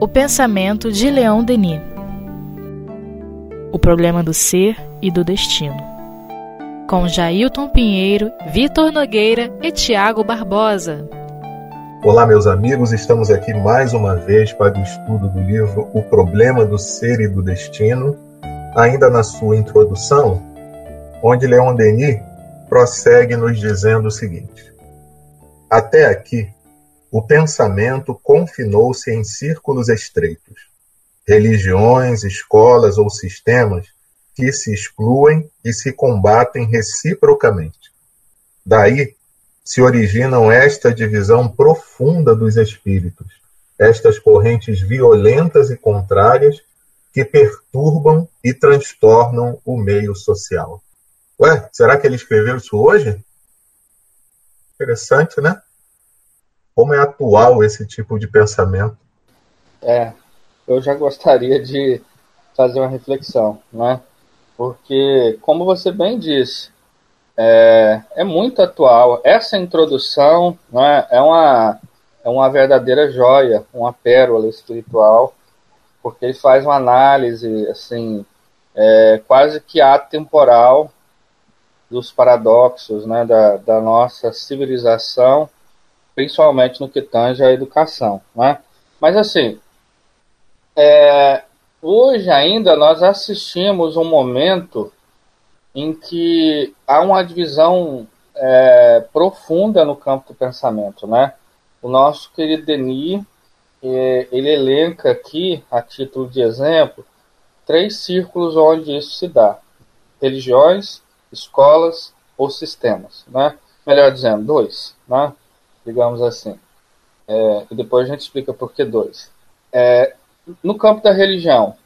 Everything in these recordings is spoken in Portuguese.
O pensamento de Leão Denis. O problema do ser e do destino. Com Jailton Pinheiro, Vitor Nogueira e Tiago Barbosa. Olá, meus amigos, estamos aqui mais uma vez para o estudo do livro O Problema do Ser e do Destino, ainda na sua introdução, onde Leon Denis prossegue nos dizendo o seguinte: Até aqui, o pensamento confinou-se em círculos estreitos, religiões, escolas ou sistemas que se excluem e se combatem reciprocamente. Daí se originam esta divisão profunda dos espíritos, estas correntes violentas e contrárias que perturbam e transtornam o meio social. Ué, será que ele escreveu isso hoje? Interessante, né? Como é atual esse tipo de pensamento? É, eu já gostaria de fazer uma reflexão, né? Porque, como você bem disse, é, é muito atual. Essa introdução né, é, uma, é uma verdadeira joia, uma pérola espiritual, porque ele faz uma análise assim é, quase que atemporal dos paradoxos né, da, da nossa civilização, principalmente no que tange à educação. Né? Mas assim, é, hoje ainda nós assistimos um momento em que há uma divisão é, profunda no campo do pensamento, né? O nosso querido Denis, é, ele elenca aqui, a título de exemplo, três círculos onde isso se dá: religiões, escolas ou sistemas, né? Melhor dizendo, dois, né? Digamos assim. É, e depois a gente explica por que dois. É, no campo da religião,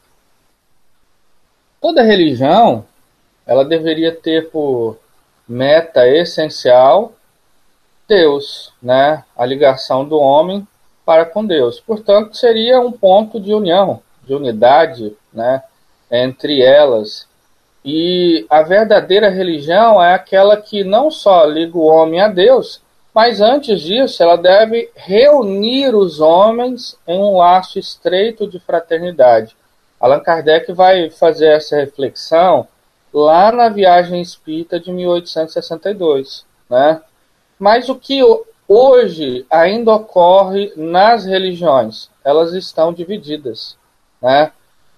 toda religião ela deveria ter por meta essencial Deus, né? A ligação do homem para com Deus. Portanto, seria um ponto de união, de unidade, né, entre elas. E a verdadeira religião é aquela que não só liga o homem a Deus, mas antes disso, ela deve reunir os homens em um laço estreito de fraternidade. Allan Kardec vai fazer essa reflexão lá na Viagem Espírita de 1862, né? Mas o que hoje ainda ocorre nas religiões, elas estão divididas, né?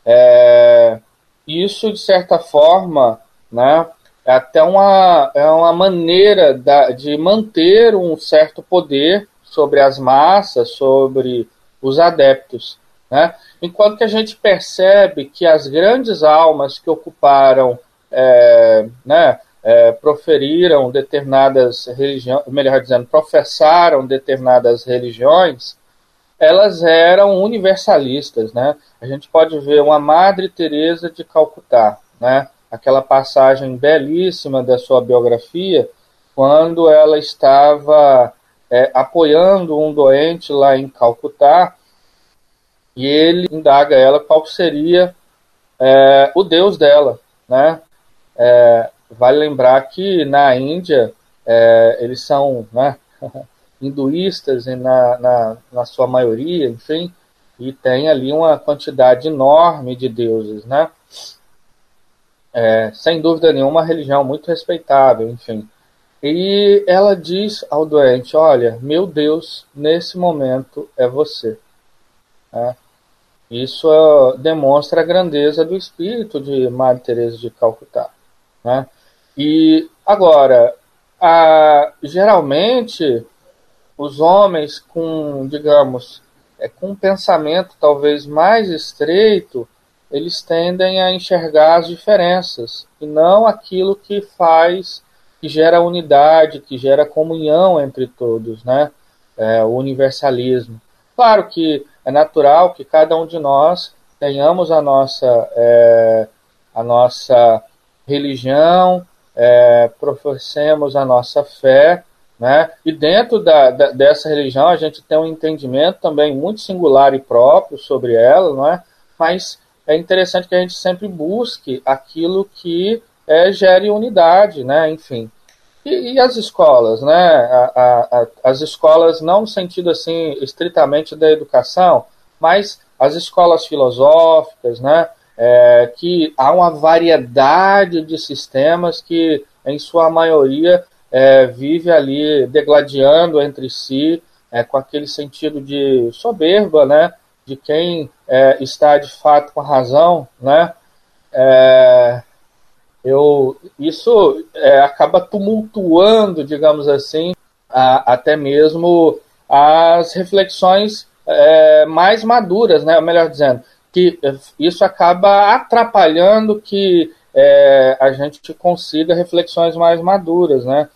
É, isso de certa forma, né? É até uma, é uma maneira da, de manter um certo poder sobre as massas, sobre os adeptos. Né? Enquanto que a gente percebe que as grandes almas que ocuparam é, né, é, proferiram determinadas religiões, melhor dizendo, professaram determinadas religiões, elas eram universalistas, né? A gente pode ver uma Madre Teresa de Calcutá, né? Aquela passagem belíssima da sua biografia, quando ela estava é, apoiando um doente lá em Calcutá, e ele indaga ela qual seria é, o Deus dela, né? É, vale lembrar que na Índia é, eles são né, hinduístas na, na, na, sua maioria, enfim, e tem ali uma quantidade enorme de deuses, né? É, sem dúvida nenhuma, uma religião muito respeitável, enfim. E ela diz ao doente: Olha, meu Deus, nesse momento é você. É. Isso demonstra a grandeza do espírito de Madre Teresa de Calcutá. Né? E agora, a, geralmente, os homens com, digamos, é, com um pensamento talvez mais estreito, eles tendem a enxergar as diferenças e não aquilo que faz, que gera unidade, que gera comunhão entre todos, né? É, o universalismo. Claro que é natural que cada um de nós tenhamos a nossa, é, a nossa religião, é, professemos a nossa fé, né? E dentro da, da, dessa religião a gente tem um entendimento também muito singular e próprio sobre ela, não é? Mas é interessante que a gente sempre busque aquilo que é, gere unidade, né? Enfim. E, e as escolas, né? A, a, a, as escolas, não no sentido assim, estritamente da educação, mas as escolas filosóficas, né? É, que há uma variedade de sistemas que, em sua maioria, é, vive ali degladiando entre si, é, com aquele sentido de soberba, né? De quem é, está de fato com a razão, né? É, eu, isso é, acaba tumultuando, digamos assim, a, até mesmo as reflexões é, mais maduras, né? melhor dizendo, que isso acaba atrapalhando que é, a gente consiga reflexões mais maduras, né?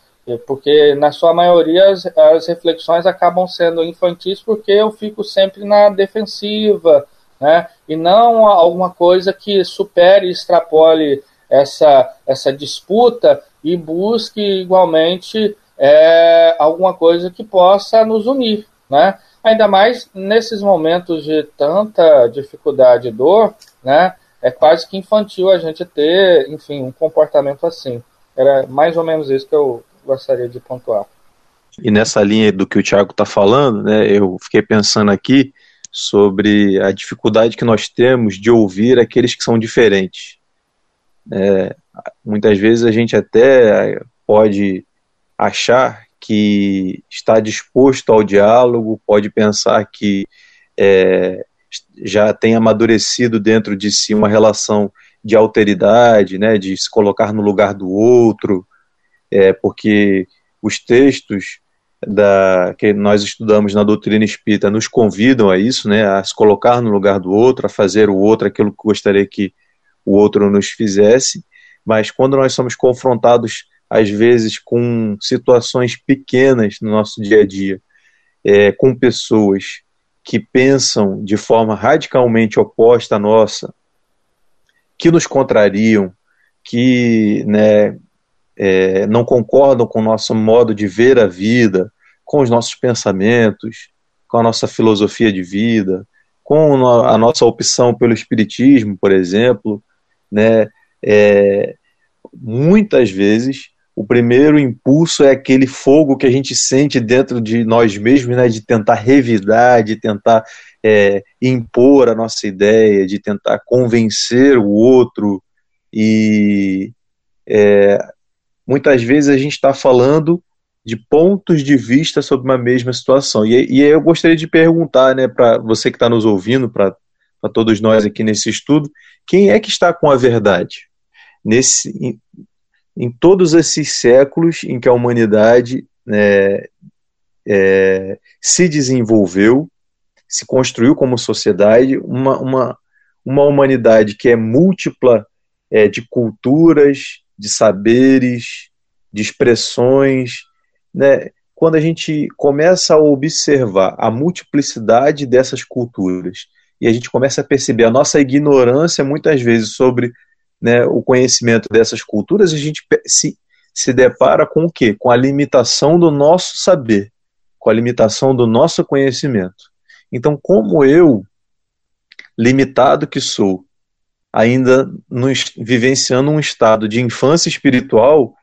Porque, na sua maioria, as, as, reflexões acabam sendo infantis porque eu fico sempre na defensiva, né? E não alguma coisa que supere extrapole essa, essa disputa e busque igualmente é, alguma coisa que possa nos unir, né? Ainda mais nesses momentos de tanta dificuldade e dor, né? É quase que infantil a gente ter, enfim, um comportamento assim. Era mais ou menos isso que eu gostaria de pontuar. E nessa linha do que o Tiago está falando, né, eu fiquei pensando aqui sobre a dificuldade que nós temos de ouvir aqueles que são diferentes. É, muitas vezes a gente até pode achar que está disposto ao diálogo, pode pensar que é, já tem amadurecido dentro de si uma relação de alteridade, né, de se colocar no lugar do outro, é, porque os textos da, que nós estudamos na doutrina espírita nos convidam a isso, né, a se colocar no lugar do outro, a fazer o outro aquilo que gostaria que o outro nos fizesse, mas quando nós somos confrontados, às vezes, com situações pequenas no nosso dia a dia, é, com pessoas que pensam de forma radicalmente oposta à nossa, que nos contrariam, que né, é, não concordam com o nosso modo de ver a vida, com os nossos pensamentos, com a nossa filosofia de vida, com a nossa opção pelo espiritismo, por exemplo, né? É, muitas vezes o primeiro impulso é aquele fogo que a gente sente dentro de nós mesmos, né, de tentar revidar, de tentar é, impor a nossa ideia, de tentar convencer o outro. E é, muitas vezes a gente está falando de pontos de vista sobre uma mesma situação. E, e eu gostaria de perguntar né, para você que está nos ouvindo, para todos nós aqui nesse estudo, quem é que está com a verdade? Nesse, em, em todos esses séculos em que a humanidade né, é, se desenvolveu, se construiu como sociedade, uma, uma, uma humanidade que é múltipla é, de culturas, de saberes, de expressões. Né? Quando a gente começa a observar a multiplicidade dessas culturas e a gente começa a perceber a nossa ignorância muitas vezes sobre né, o conhecimento dessas culturas, a gente se, se depara com o quê? Com a limitação do nosso saber, com a limitação do nosso conhecimento. Então, como eu, limitado que sou, ainda vivenciando um estado de infância espiritual,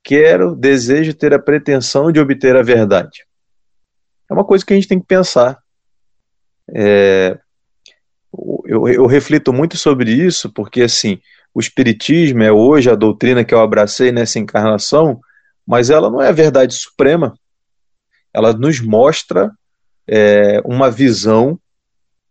quero, desejo ter a pretensão de obter a verdade. É uma coisa que a gente tem que pensar. É, eu, eu reflito muito sobre isso, porque assim, o Espiritismo é hoje a doutrina que eu abracei nessa encarnação, mas ela não é a verdade suprema. Ela nos mostra é, uma visão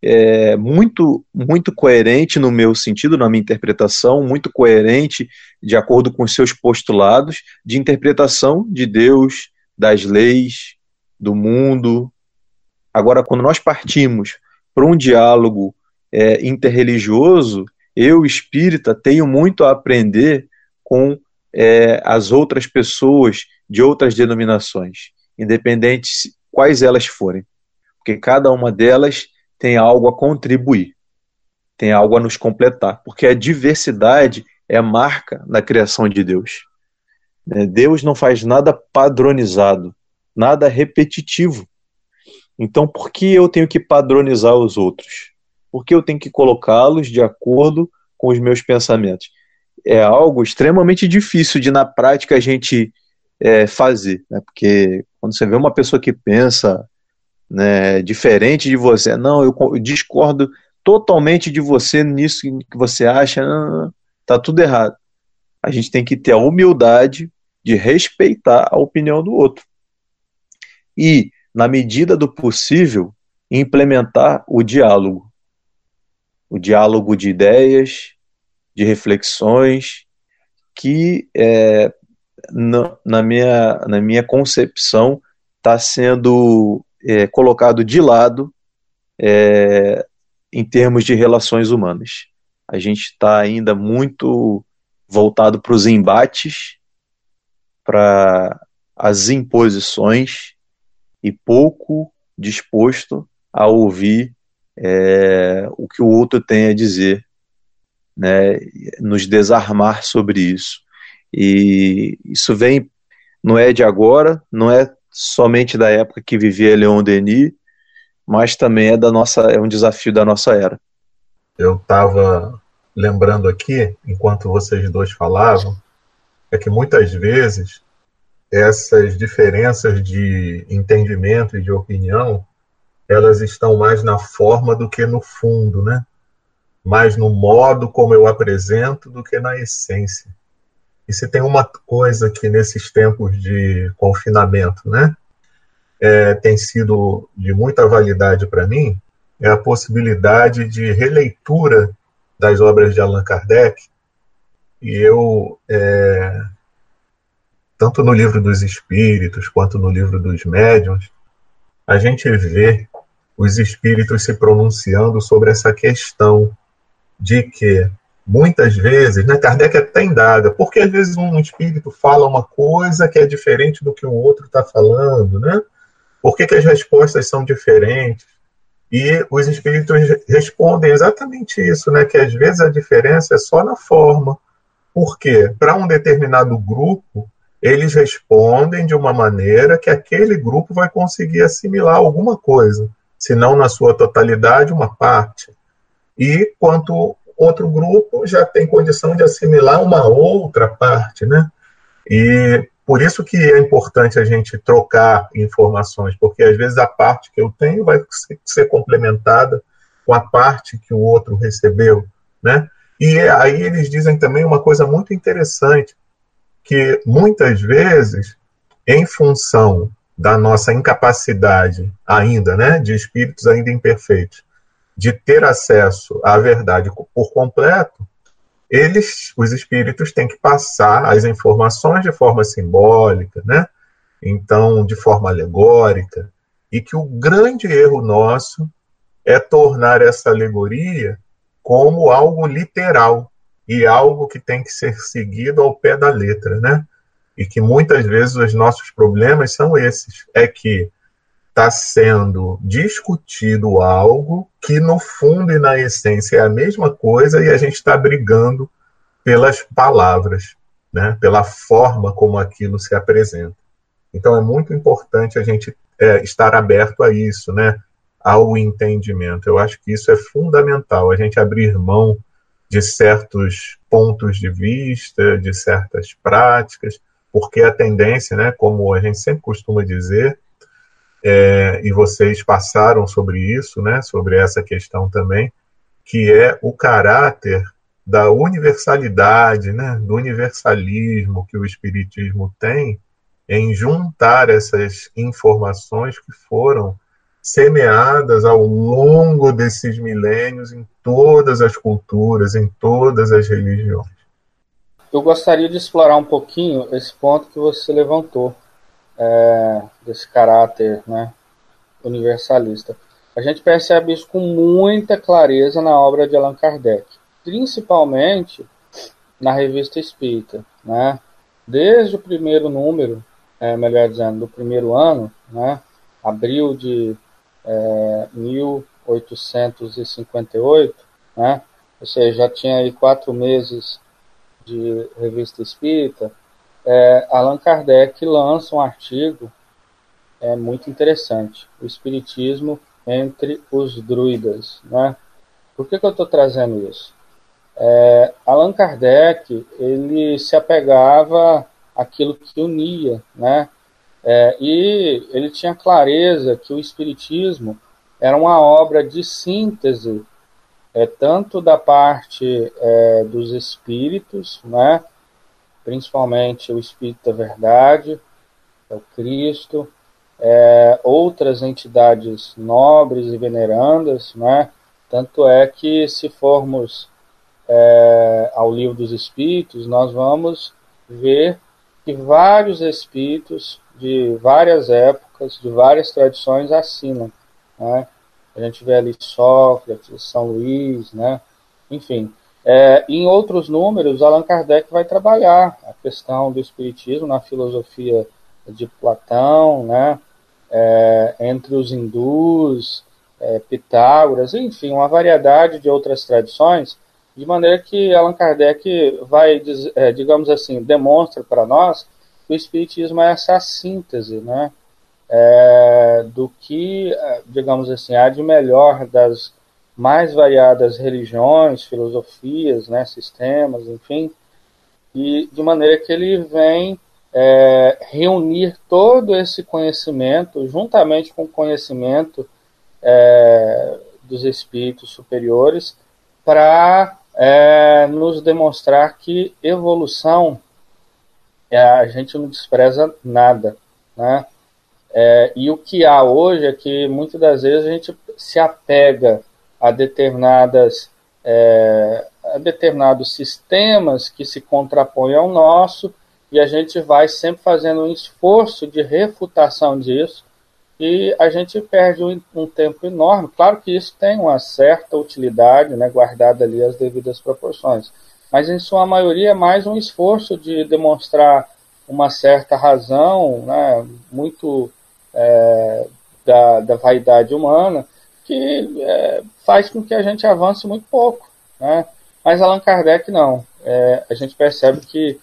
é, muito, muito coerente no meu sentido, na minha interpretação, muito coerente de acordo com os seus postulados de interpretação de Deus, das leis, do mundo. Agora, quando nós partimos para um diálogo é, interreligioso, eu, espírita, tenho muito a aprender com é, as outras pessoas de outras denominações, independente quais elas forem, porque cada uma delas tem algo a contribuir, tem algo a nos completar, porque a diversidade é a marca da criação de Deus. É, Deus não faz nada padronizado, nada repetitivo. Então, por que eu tenho que padronizar os outros? porque eu tenho que colocá-los de acordo com os meus pensamentos. É algo extremamente difícil de, na prática, a gente é, fazer, né? porque quando você vê uma pessoa que pensa né, diferente de você, não, eu, discordo totalmente de você nisso que você acha, não, tá tudo errado. A gente tem que ter a humildade de respeitar a opinião do outro. E, na medida do possível, implementar o diálogo. O diálogo de ideias, de reflexões, que é, na, na, minha, na minha concepção está sendo é, colocado de lado é, em termos de relações humanas. A gente está ainda muito voltado para os embates, para as imposições e pouco disposto a ouvir é, o que o outro tem a dizer, né, nos desarmar sobre isso. E isso vem, não é de agora, não é somente da época que vivia Leon Denis, mas também é da nossa, é um desafio da nossa era. Eu estava lembrando aqui, enquanto vocês dois falavam, é que muitas vezes essas diferenças de entendimento e de opinião, elas estão mais na forma do que no fundo, né? Mais no modo como eu apresento do que na essência. E se tem uma coisa que nesses tempos de confinamento, né, é, tem sido de muita validade para mim, é a possibilidade de releitura das obras de Allan Kardec. E eu é, tanto no livro dos espíritos quanto no livro dos médiuns, a gente vê os espíritos se pronunciando sobre essa questão de que muitas vezes, né, Kardec até indaga, porque às vezes um espírito fala uma coisa que é diferente do que o outro está falando, né? Por que, que as respostas são diferentes? E os espíritos respondem exatamente isso, né? Que às vezes a diferença é só na forma. Por quê? Para um determinado grupo, eles respondem de uma maneira que aquele grupo vai conseguir assimilar alguma coisa, se não na sua totalidade, uma parte. E quanto outro grupo já tem condição de assimilar uma outra parte, né? E por isso que é importante a gente trocar informações, porque às vezes a parte que eu tenho vai ser complementada com a parte que o outro recebeu, né? E aí eles dizem também uma coisa muito interessante, que muitas vezes, em função da nossa incapacidade ainda, né, de espíritos ainda imperfeitos, de ter acesso à verdade por completo, eles, os espíritos, têm que passar as informações de forma simbólica, né? Então, de forma alegórica, e que o grande erro nosso é tornar essa alegoria como algo literal, e algo que tem que ser seguido ao pé da letra, né? E que muitas vezes os nossos problemas são esses, é que está sendo discutido algo que no fundo e na essência é a mesma coisa e a gente está brigando pelas palavras, né? Pela forma como aquilo se apresenta. Então é muito importante a gente é, estar aberto a isso, né? Ao entendimento. Eu acho que isso é fundamental, a gente abrir mão de certos pontos de vista, de certas práticas, porque a tendência, né, como a gente sempre costuma dizer, é, e vocês passaram sobre isso, né, sobre essa questão também, que é o caráter da universalidade, né, do universalismo que o Espiritismo tem em juntar essas informações que foram semeadas ao longo desses milênios em todas as culturas, em todas as religiões. Eu gostaria de explorar um pouquinho esse ponto que você levantou, é, desse caráter né, universalista. A gente percebe isso com muita clareza na obra de Allan Kardec, principalmente na Revista Espírita. Né? Desde o primeiro número, é, melhor dizendo, do primeiro ano, né, abril de é, 1858, né? ou seja, já tinha aí quatro meses de revista espírita, é, Allan Kardec lança um artigo é, muito interessante, o Espiritismo entre os druidas. Né? Por que, que eu estou trazendo isso? É, Allan Kardec ele se apegava aquilo que unia, né? É, e ele tinha clareza que o Espiritismo era uma obra de síntese, é, tanto da parte é, dos espíritos, né? Principalmente o Espírito da Verdade, é o Cristo, é, outras entidades nobres e venerandas, né? tanto é que se formos é, ao livro dos Espíritos, nós vamos ver que vários espíritos de várias épocas, de várias tradições assinam. Né? A gente vê ali Sócrates, São Luís, né? enfim. É, em outros números, Allan Kardec vai trabalhar a questão do espiritismo na filosofia de Platão, né? É, entre os hindus, é, Pitágoras, enfim, uma variedade de outras tradições, de maneira que Allan Kardec vai, é, digamos assim, demonstra para nós que o Espiritismo é essa síntese, né? É, do que, é, digamos assim, há de melhor das mais variadas religiões, filosofias, né, sistemas, enfim, e de maneira que ele vem é, reunir todo esse conhecimento, juntamente com o conhecimento é, dos espíritos superiores, para é, nos demonstrar que evolução é, a gente não despreza nada, né? É, e o que há hoje é que muitas das vezes a gente se apega a determinadas é, a determinados sistemas que se contrapõem ao nosso e a gente vai sempre fazendo um esforço de refutação disso e a gente perde um, um, tempo enorme. Claro que isso tem uma certa utilidade, né, guardada ali as devidas proporções, mas em sua maioria é mais um esforço de demonstrar uma certa razão, né, muito é, da, da vaidade humana, que é, faz com que a gente avance muito pouco. Né? Mas Allan Kardec não. É, a gente percebe que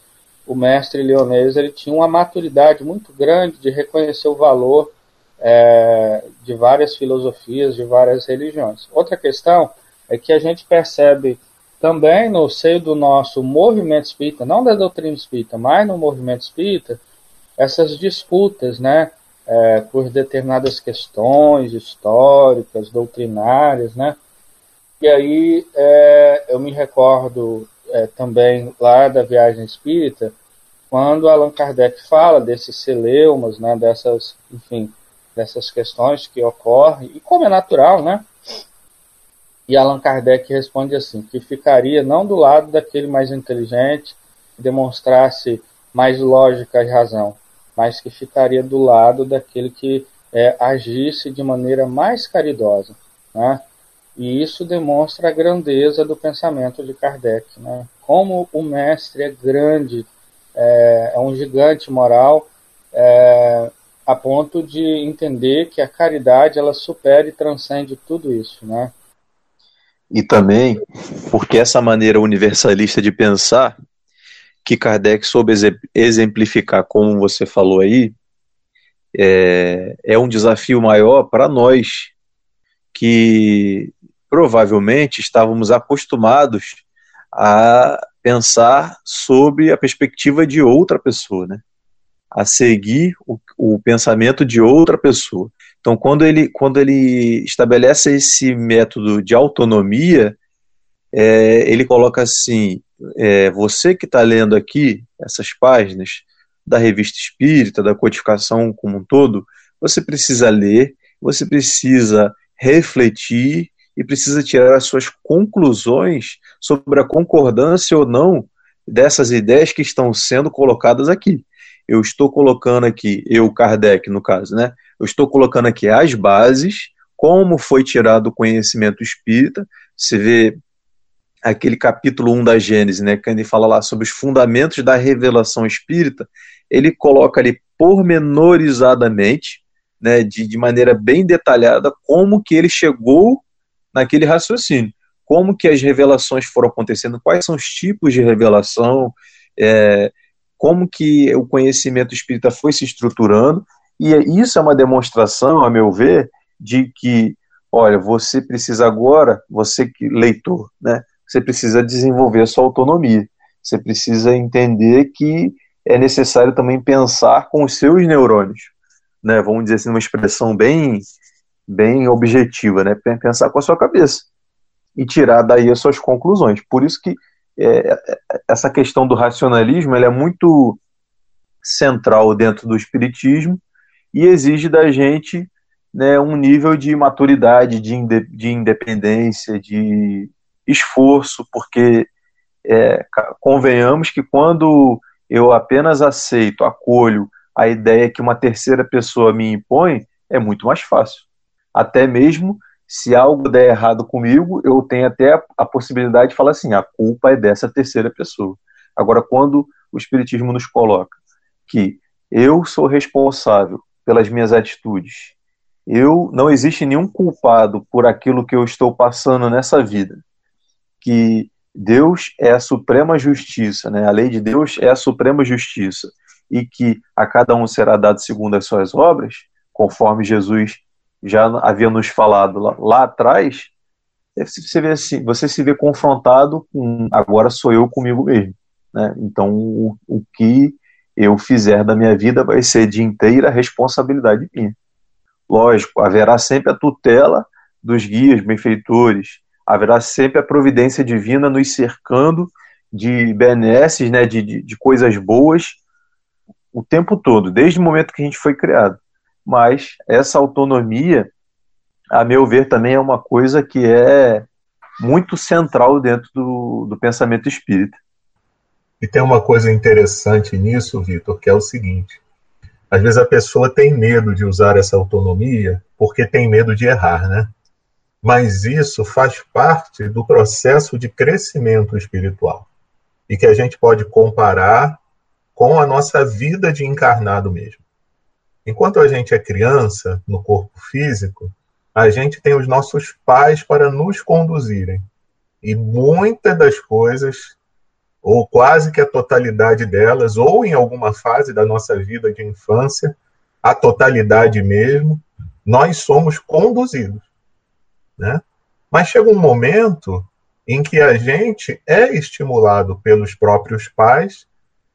o mestre leonês ele tinha uma maturidade muito grande de reconhecer o valor é, de várias filosofias, de várias religiões. Outra questão é que a gente percebe também no seio do nosso movimento espírita, não da doutrina espírita, mas no movimento espírita, essas disputas, né, é, por determinadas questões históricas, doutrinárias, né, e aí é, eu me recordo é, também lá da viagem espírita, quando Allan Kardec fala desses celeumas, né, dessas, enfim, dessas questões que ocorrem, e como é natural, né? E Allan Kardec responde assim, que ficaria não do lado daquele mais inteligente, que demonstrasse mais lógica e razão, mas que ficaria do lado daquele que é, agisse de maneira mais caridosa, né? E isso demonstra a grandeza do pensamento de Kardec, né? Como o mestre é grande, é, é um gigante moral, é, a ponto de entender que a caridade ela supera e transcende tudo isso, né? E também porque essa maneira universalista de pensar que Kardec soube exemplificar, como você falou aí, é, é um desafio maior para nós que provavelmente estávamos acostumados a pensar sob a perspectiva de outra pessoa, né? a seguir o, o pensamento de outra pessoa. Então, quando ele, quando ele estabelece esse método de autonomia, é, ele coloca assim: é, você que está lendo aqui essas páginas da revista espírita, da codificação como um todo, você precisa ler, você precisa refletir e precisa tirar as suas conclusões sobre a concordância ou não dessas ideias que estão sendo colocadas aqui eu estou colocando aqui, eu, Kardec, no caso, né? Eu estou colocando aqui as bases, como foi tirado o conhecimento espírita. Você vê aquele capítulo 1 da Gênesis, né? Que ele fala lá sobre os fundamentos da revelação espírita. Ele coloca ali pormenorizadamente, né? De, de maneira bem detalhada, como que ele chegou naquele raciocínio. Como que as revelações foram acontecendo, quais são os tipos de revelação, é, como que o conhecimento espírita foi se estruturando, e isso é uma demonstração, a meu ver, de que, olha, você precisa agora, você que leitor, né, você precisa desenvolver a sua autonomia, você precisa entender que é necessário também pensar com os seus neurônios, né? Vamos dizer assim, uma expressão bem, bem objetiva, né? Pensar com a sua cabeça e tirar daí as suas conclusões. Por isso que é, é essa questão do racionalismo é muito central dentro do espiritismo e exige da gente né, um nível de maturidade, de, de independência, de esforço, porque é, convenhamos que quando eu apenas aceito, acolho a ideia que uma terceira pessoa me impõe, é muito mais fácil. Até mesmo se algo der errado comigo, eu tenho até a, possibilidade de falar assim: a culpa é dessa terceira pessoa. Agora, quando o Espiritismo nos coloca que eu sou responsável pelas minhas atitudes, eu não existe nenhum culpado por aquilo que eu estou passando nessa vida, que Deus é a suprema justiça, né? A lei de Deus é a suprema justiça e que a cada um será dado segundo as suas obras, conforme Jesus já havia nos falado lá, lá atrás, você, vê assim, você se vê confrontado com agora sou eu comigo mesmo. Né? Então, o, o que eu fizer da minha vida vai ser de inteira responsabilidade minha. Lógico, haverá sempre a tutela dos guias, benfeitores, haverá sempre a providência divina nos cercando de benesses, né, de, de, de coisas boas, o tempo todo, desde o momento que a gente foi criado mas essa autonomia, a meu ver, também é uma coisa que é muito central dentro do, do pensamento espírita. E tem uma coisa interessante nisso, Vitor, que é o seguinte: às vezes a pessoa tem medo de usar essa autonomia porque tem medo de errar, né? Mas isso faz parte do processo de crescimento espiritual e que a gente pode comparar com a nossa vida de encarnado mesmo. Enquanto a gente é criança, no corpo físico, a gente tem os nossos pais para nos conduzirem. E muitas das coisas, ou quase que a totalidade delas, ou em alguma fase da nossa vida de infância, a totalidade mesmo, nós somos conduzidos. Né? Mas chega um momento em que a gente é estimulado pelos próprios pais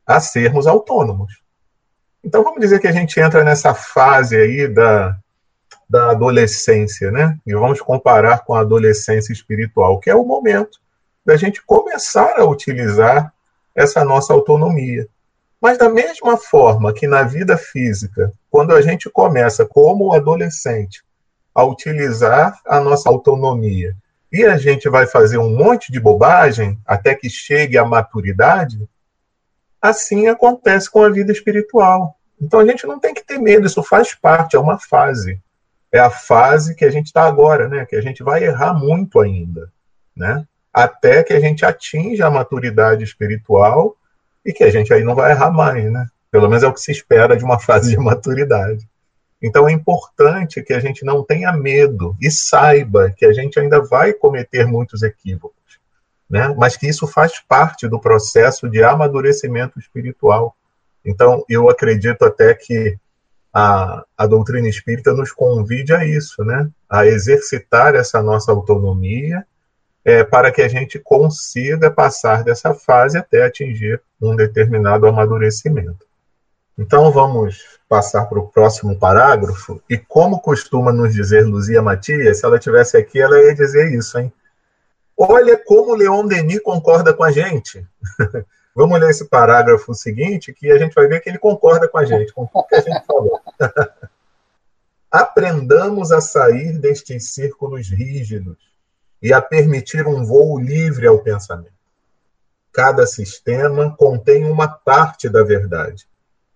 a sermos autônomos. Então vamos dizer que a gente entra nessa fase aí da, da adolescência, né? E vamos comparar com a adolescência espiritual, que é o momento da gente começar a utilizar essa nossa autonomia. Mas da mesma forma que na vida física, quando a gente começa como adolescente a utilizar a nossa autonomia e a gente vai fazer um monte de bobagem até que chegue à maturidade, Assim acontece com a vida espiritual. Então a gente não tem que ter medo, isso faz parte, é uma fase. É a fase que a gente está agora, né? Que a gente vai errar muito ainda, né? Até que a gente atinja a maturidade espiritual e que a gente aí não vai errar mais, né? Pelo menos é o que se espera de uma fase de maturidade. Então é importante que a gente não tenha medo e saiba que a gente ainda vai cometer muitos equívocos né? mas que isso faz parte do processo de amadurecimento espiritual. Então, eu acredito até que a, a doutrina espírita nos convide a isso, né? a exercitar essa nossa autonomia é, para que a gente consiga passar dessa fase até atingir um determinado amadurecimento. Então vamos passar para o próximo parágrafo. E como costuma nos dizer Luzia Matias, se ela tivesse aqui, ela ia dizer isso, hein? Olha como Leon Denis concorda com a gente. Vamos ler esse parágrafo seguinte, que a gente vai ver que ele concorda com a gente, com tudo que a gente falou. Aprendamos a sair destes círculos rígidos e a permitir um voo livre ao pensamento. Cada sistema contém uma parte da verdade.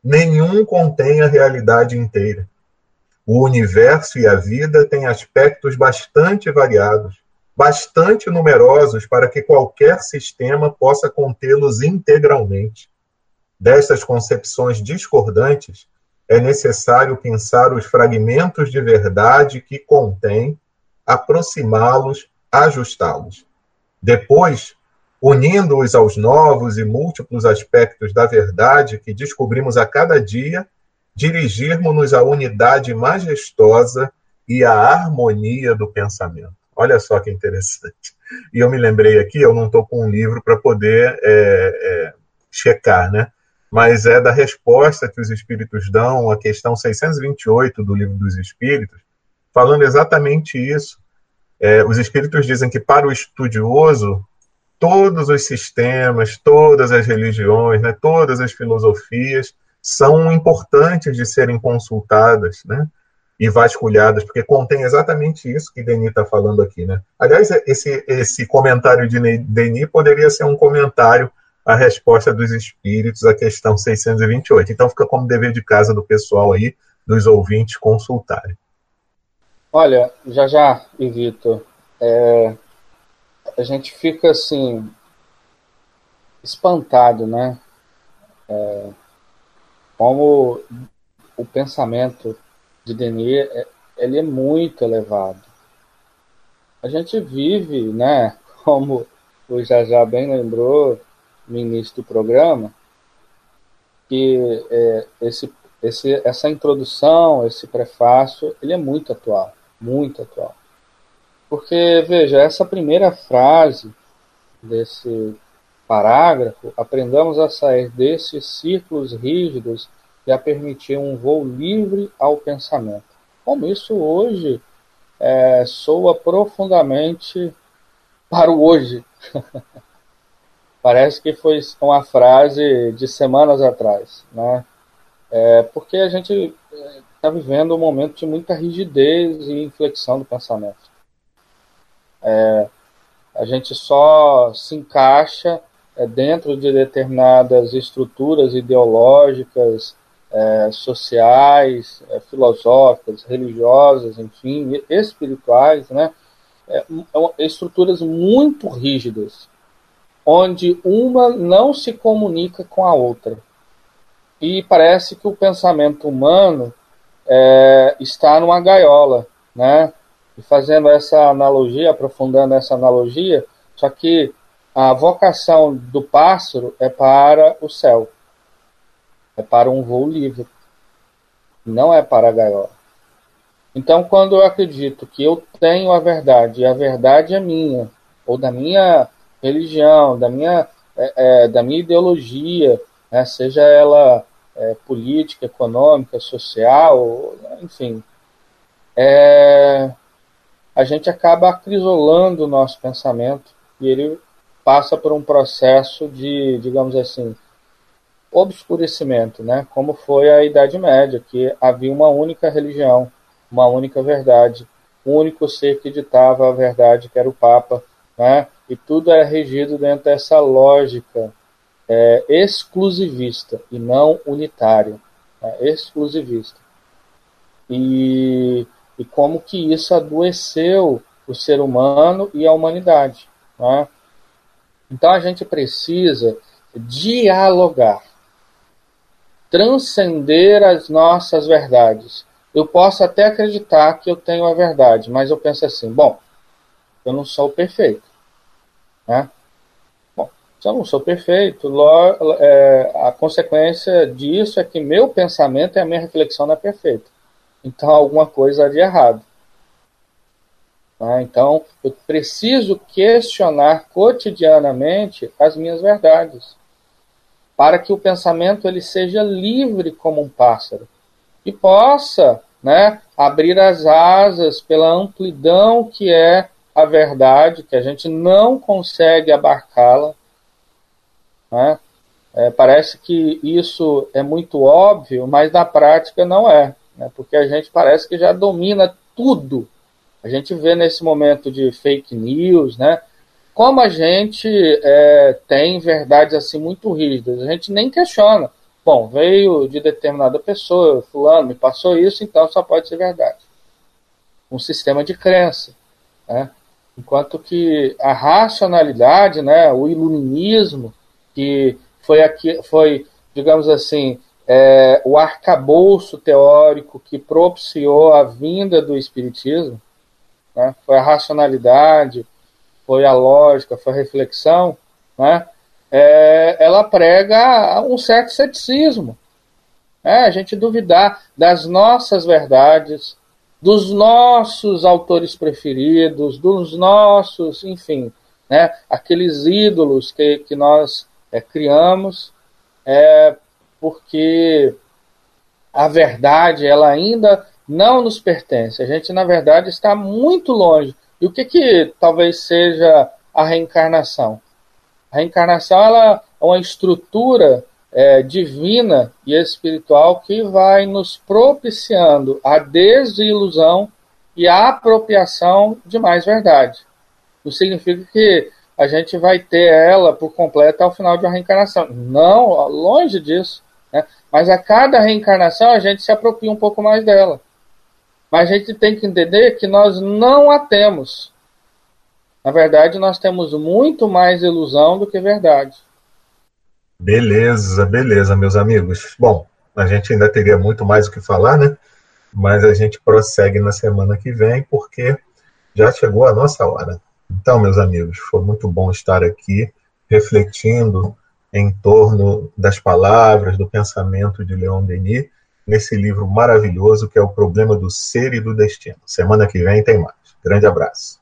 Nenhum contém a realidade inteira. O universo e a vida têm aspectos bastante variados bastante numerosos para que qualquer sistema possa contê-los integralmente. Destas concepções discordantes, é necessário pensar os fragmentos de verdade que contém, aproximá-los, ajustá-los. Depois, unindo-os aos novos e múltiplos aspectos da verdade que descobrimos a cada dia, dirigirmos-nos à unidade majestosa e à harmonia do pensamento. Olha só que interessante. E eu me lembrei aqui, eu não estou com um livro para poder é, é, checar, né? mas é da resposta que os espíritos dão à questão 628 do Livro dos Espíritos, falando exatamente isso. É, os espíritos dizem que para o estudioso, todos os sistemas, todas as religiões, né, todas as filosofias são importantes de serem consultadas, né? E vasculhadas, porque contém exatamente isso que Denis está falando aqui, né? Aliás, esse, esse comentário de Denis poderia ser um comentário à resposta dos espíritos à questão 628. Então fica como dever de casa do pessoal aí, dos ouvintes, consultarem. Olha, já já, Vitor, é, a gente fica assim espantado, né? É, como o pensamento de Denis é, ele é muito elevado. A gente vive, né, como o Jajá bem lembrou no início do programa, que é, esse, esse, essa introdução, esse prefácio, ele é muito atual, muito atual. Porque, veja, essa primeira frase desse parágrafo, aprendamos a sair desses círculos rígidos e a permitir um voo livre ao pensamento. Como isso hoje é, soa profundamente para o hoje. Parece que foi uma frase de semanas atrás, né? É, porque a gente está vivendo um momento de muita rigidez e inflexão do pensamento. É, a gente só se encaixa é, dentro de determinadas estruturas ideológicas, é, sociais, é, filosóficas, religiosas, enfim, espirituais, né? É, é estruturas muito rígidas, onde uma não se comunica com a outra. E parece que o pensamento humano é, está numa gaiola, né? E fazendo essa analogia, aprofundando essa analogia, só que a vocação do pássaro é para o céu, é para um voo livre, não é para a gaiola. Então, quando eu acredito que eu tenho a verdade, e a verdade é minha, ou da minha religião, da minha, é, é, da minha ideologia, né, seja ela é, política, econômica, social, enfim, é, a gente acaba acrisolando o nosso pensamento e ele passa por um processo de, digamos assim, obscurecimento, né? Como foi a Idade Média, que havia uma única religião, uma única verdade, um único ser que ditava a verdade, que era o Papa, né? E tudo é regido dentro dessa lógica é, exclusivista e não unitária, né? exclusivista. E, e como que isso adoeceu o ser humano e a humanidade, né? Então a gente precisa dialogar, transcender as nossas verdades. Eu posso até acreditar que eu tenho a verdade, mas eu penso assim: bom, eu não sou perfeito. Né? Bom, se eu não sou perfeito, é, a consequência disso é que meu pensamento e a minha reflexão não é perfeita. Então alguma coisa há de errado. Né? Então, eu preciso questionar cotidianamente as minhas verdades, para que o pensamento ele seja livre como um pássaro e possa né, abrir as asas pela amplidão que é a verdade, que a gente não consegue abarcá-la. Né? É, parece que isso é muito óbvio, mas na prática não é, né? porque a gente parece que já domina tudo a gente vê nesse momento de fake news, né? Como a gente é, tem verdades assim muito rígidas, a gente nem questiona. Bom, veio de determinada pessoa, fulano me passou isso, então só pode ser verdade. Um sistema de crença, né? Enquanto que a racionalidade, né, o iluminismo, que foi aqui, foi, digamos assim, é, o arcabouço teórico que propiciou a vinda do espiritismo, né? foi a racionalidade, foi a lógica, foi a reflexão, né? É, ela prega um certo ceticismo. Né? A gente duvidar das nossas verdades, dos nossos autores preferidos, dos nossos, enfim, né? aqueles ídolos que, que nós é, criamos, é, porque a verdade ela ainda não nos pertence. A gente, na verdade, está muito longe. E o que, que talvez seja a reencarnação? A reencarnação ela é uma estrutura é, divina e espiritual que vai nos propiciando a desilusão e a apropriação de mais verdade. Isso significa que a gente vai ter ela por completo ao final de uma reencarnação. Não, longe disso. Mas a cada reencarnação a gente se apropria um pouco mais dela. Mas a gente tem que entender que nós não a temos. Na verdade, nós temos muito mais ilusão do que verdade. Beleza, beleza, meus amigos. Bom, a gente ainda teria muito mais o que falar, né? Mas a gente prossegue na semana que vem, porque já chegou a nossa hora. Então, meus amigos, foi muito bom estar aqui refletindo em torno das palavras, do pensamento de Leon Denis, nesse livro maravilhoso que é O Problema do Ser e do Destino. Semana que vem tem mais. Grande abraço.